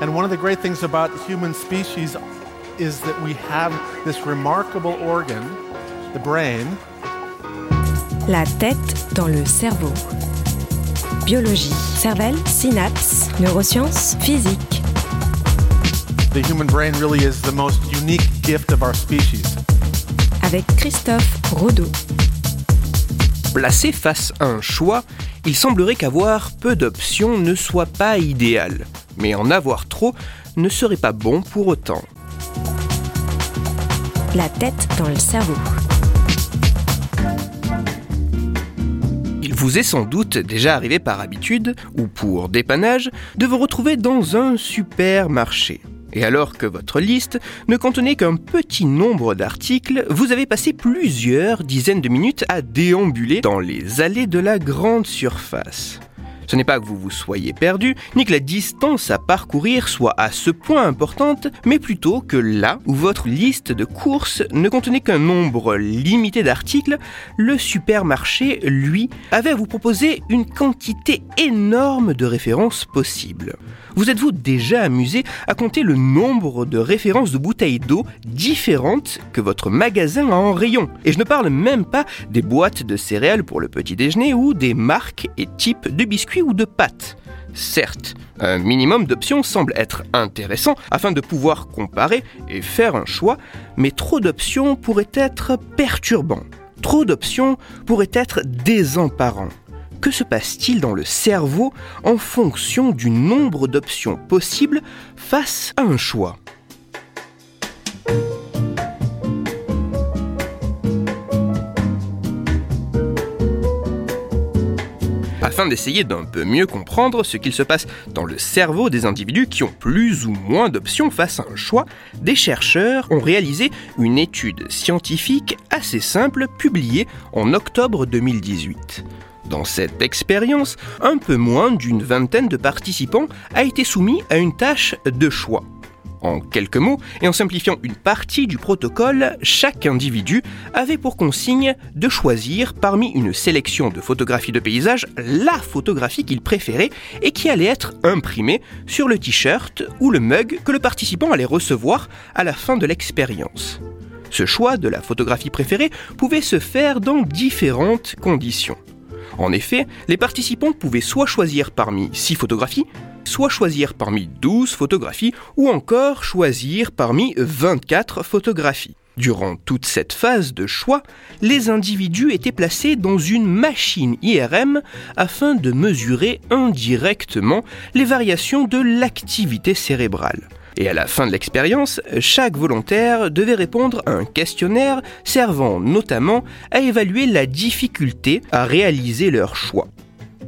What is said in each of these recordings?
And one of the great things about human species is that we have this remarkable organ, the brain. La tête dans le cerveau. Biologie, cervelle, synapses, neurosciences, physique. The human brain really is the most unique gift of our species. Avec Christophe Rodeau. Placé face à un choix, il semblerait qu'avoir peu d'options ne soit pas idéal, mais en avoir trop ne serait pas bon pour autant. La tête dans le cerveau. Il vous est sans doute déjà arrivé par habitude, ou pour dépannage, de vous retrouver dans un supermarché. Et alors que votre liste ne contenait qu'un petit nombre d'articles, vous avez passé plusieurs dizaines de minutes à déambuler dans les allées de la grande surface. Ce n'est pas que vous vous soyez perdu, ni que la distance à parcourir soit à ce point importante, mais plutôt que là où votre liste de courses ne contenait qu'un nombre limité d'articles, le supermarché, lui, avait à vous proposer une quantité énorme de références possibles. Vous êtes-vous déjà amusé à compter le nombre de références de bouteilles d'eau différentes que votre magasin a en rayon? Et je ne parle même pas des boîtes de céréales pour le petit déjeuner ou des marques et types de biscuits ou de pâtes. Certes, un minimum d'options semble être intéressant afin de pouvoir comparer et faire un choix, mais trop d'options pourrait être perturbant. Trop d'options pourrait être désemparant. Que se passe-t-il dans le cerveau en fonction du nombre d'options possibles face à un choix? Afin d'essayer d'un peu mieux comprendre ce qu'il se passe dans le cerveau des individus qui ont plus ou moins d'options face à un choix, des chercheurs ont réalisé une étude scientifique assez simple publiée en octobre 2018. Dans cette expérience, un peu moins d'une vingtaine de participants a été soumis à une tâche de choix. En quelques mots, et en simplifiant une partie du protocole, chaque individu avait pour consigne de choisir parmi une sélection de photographies de paysages la photographie qu'il préférait et qui allait être imprimée sur le t-shirt ou le mug que le participant allait recevoir à la fin de l'expérience. Ce choix de la photographie préférée pouvait se faire dans différentes conditions. En effet, les participants pouvaient soit choisir parmi 6 photographies, soit choisir parmi 12 photographies ou encore choisir parmi 24 photographies. Durant toute cette phase de choix, les individus étaient placés dans une machine IRM afin de mesurer indirectement les variations de l'activité cérébrale. Et à la fin de l'expérience, chaque volontaire devait répondre à un questionnaire servant notamment à évaluer la difficulté à réaliser leur choix.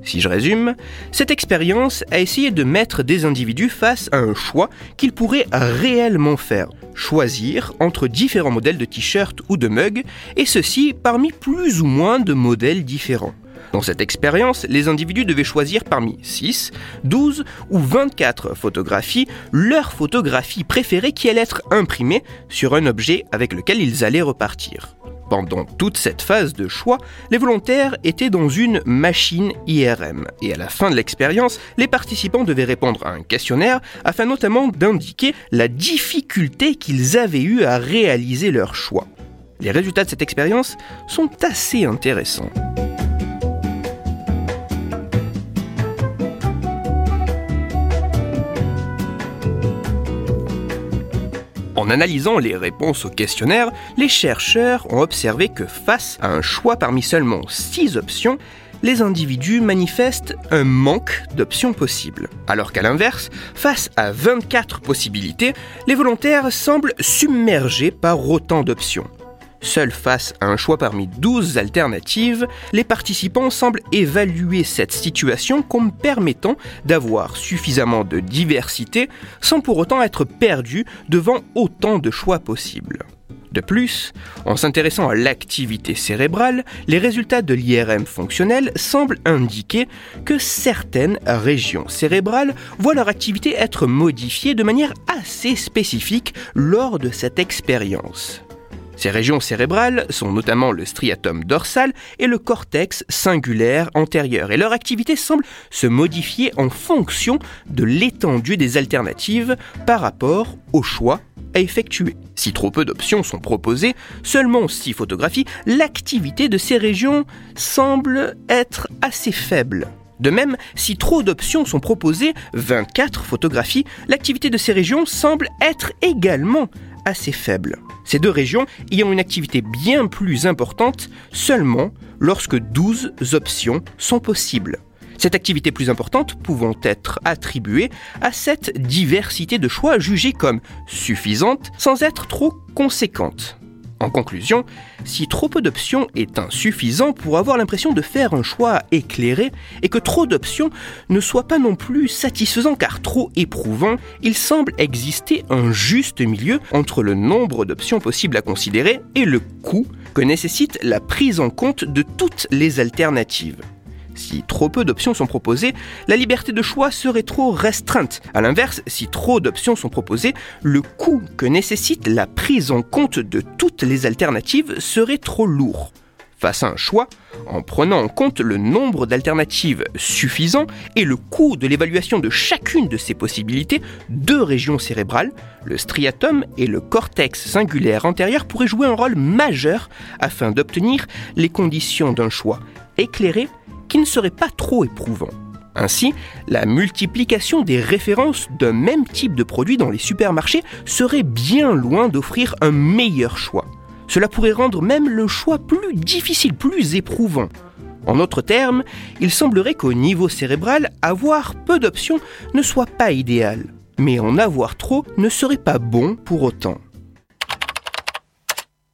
Si je résume, cette expérience a essayé de mettre des individus face à un choix qu'ils pourraient réellement faire. Choisir entre différents modèles de t-shirt ou de mug, et ceci parmi plus ou moins de modèles différents. Dans cette expérience, les individus devaient choisir parmi 6, 12 ou 24 photographies leur photographie préférée qui allait être imprimée sur un objet avec lequel ils allaient repartir. Pendant toute cette phase de choix, les volontaires étaient dans une machine IRM et à la fin de l'expérience, les participants devaient répondre à un questionnaire afin notamment d'indiquer la difficulté qu'ils avaient eu à réaliser leur choix. Les résultats de cette expérience sont assez intéressants. Analysant les réponses au questionnaire, les chercheurs ont observé que face à un choix parmi seulement 6 options, les individus manifestent un manque d'options possibles. Alors qu'à l'inverse, face à 24 possibilités, les volontaires semblent submergés par autant d'options. Seuls face à un choix parmi 12 alternatives, les participants semblent évaluer cette situation comme permettant d'avoir suffisamment de diversité sans pour autant être perdus devant autant de choix possibles. De plus, en s'intéressant à l'activité cérébrale, les résultats de l'IRM fonctionnel semblent indiquer que certaines régions cérébrales voient leur activité être modifiée de manière assez spécifique lors de cette expérience. Ces régions cérébrales sont notamment le striatum dorsal et le cortex singulaire antérieur, et leur activité semble se modifier en fonction de l'étendue des alternatives par rapport au choix à effectuer. Si trop peu d'options sont proposées, seulement 6 photographies, l'activité de ces régions semble être assez faible. De même, si trop d'options sont proposées, 24 photographies, l'activité de ces régions semble être également assez faible. Ces deux régions ayant une activité bien plus importante seulement lorsque 12 options sont possibles. Cette activité plus importante pouvant être attribuée à cette diversité de choix jugée comme suffisante sans être trop conséquente. En conclusion, si trop peu d'options est insuffisant pour avoir l'impression de faire un choix éclairé et que trop d'options ne soit pas non plus satisfaisant car trop éprouvant, il semble exister un juste milieu entre le nombre d'options possibles à considérer et le coût que nécessite la prise en compte de toutes les alternatives. Si trop peu d'options sont proposées, la liberté de choix serait trop restreinte. A l'inverse, si trop d'options sont proposées, le coût que nécessite la prise en compte de toutes les alternatives serait trop lourd. Face à un choix, en prenant en compte le nombre d'alternatives suffisant et le coût de l'évaluation de chacune de ces possibilités, deux régions cérébrales, le striatum et le cortex singulaire antérieur, pourraient jouer un rôle majeur afin d'obtenir les conditions d'un choix éclairé qui ne serait pas trop éprouvant. Ainsi, la multiplication des références d'un même type de produit dans les supermarchés serait bien loin d'offrir un meilleur choix. Cela pourrait rendre même le choix plus difficile, plus éprouvant. En d'autres termes, il semblerait qu'au niveau cérébral, avoir peu d'options ne soit pas idéal. Mais en avoir trop ne serait pas bon pour autant.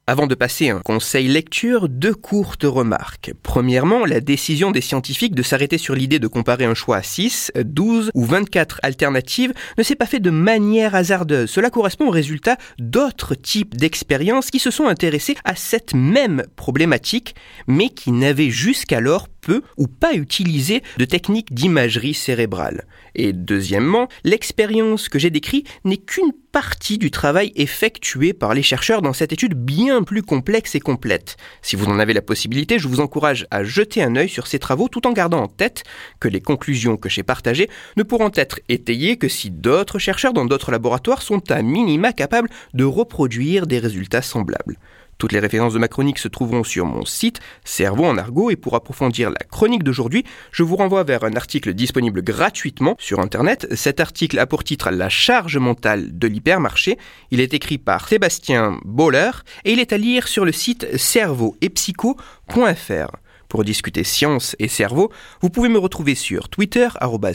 Avant de passer un conseil lecture, deux courtes remarques. Premièrement, la décision des scientifiques de s'arrêter sur l'idée de comparer un choix à 6, 12 ou 24 alternatives ne s'est pas fait de manière hasardeuse. Cela correspond au résultat d'autres types d'expériences qui se sont intéressés à cette même problématique, mais qui n'avaient jusqu'alors peu ou pas utilisé de techniques d'imagerie cérébrale. Et deuxièmement, l'expérience que j'ai décrite n'est qu'une partie du travail effectué par les chercheurs dans cette étude bien plus complexe et complète. Si vous en avez la possibilité, je vous encourage à jeter un œil sur ces travaux tout en gardant en tête que les conclusions que j'ai partagées ne pourront être étayées que si d'autres chercheurs dans d'autres laboratoires sont à minima capables de reproduire des résultats semblables. Toutes les références de ma chronique se trouveront sur mon site Cerveau en argot et pour approfondir la chronique d'aujourd'hui, je vous renvoie vers un article disponible gratuitement sur internet. Cet article a pour titre La charge mentale de l'hypermarché. Il est écrit par Sébastien Boller et il est à lire sur le site cerveauetpsycho.fr. Pour discuter science et cerveau, vous pouvez me retrouver sur Twitter,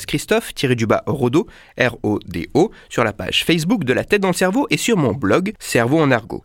Christophe-Rodo, R-O-D-O, sur la page Facebook de la tête dans le cerveau et sur mon blog Cerveau en argot.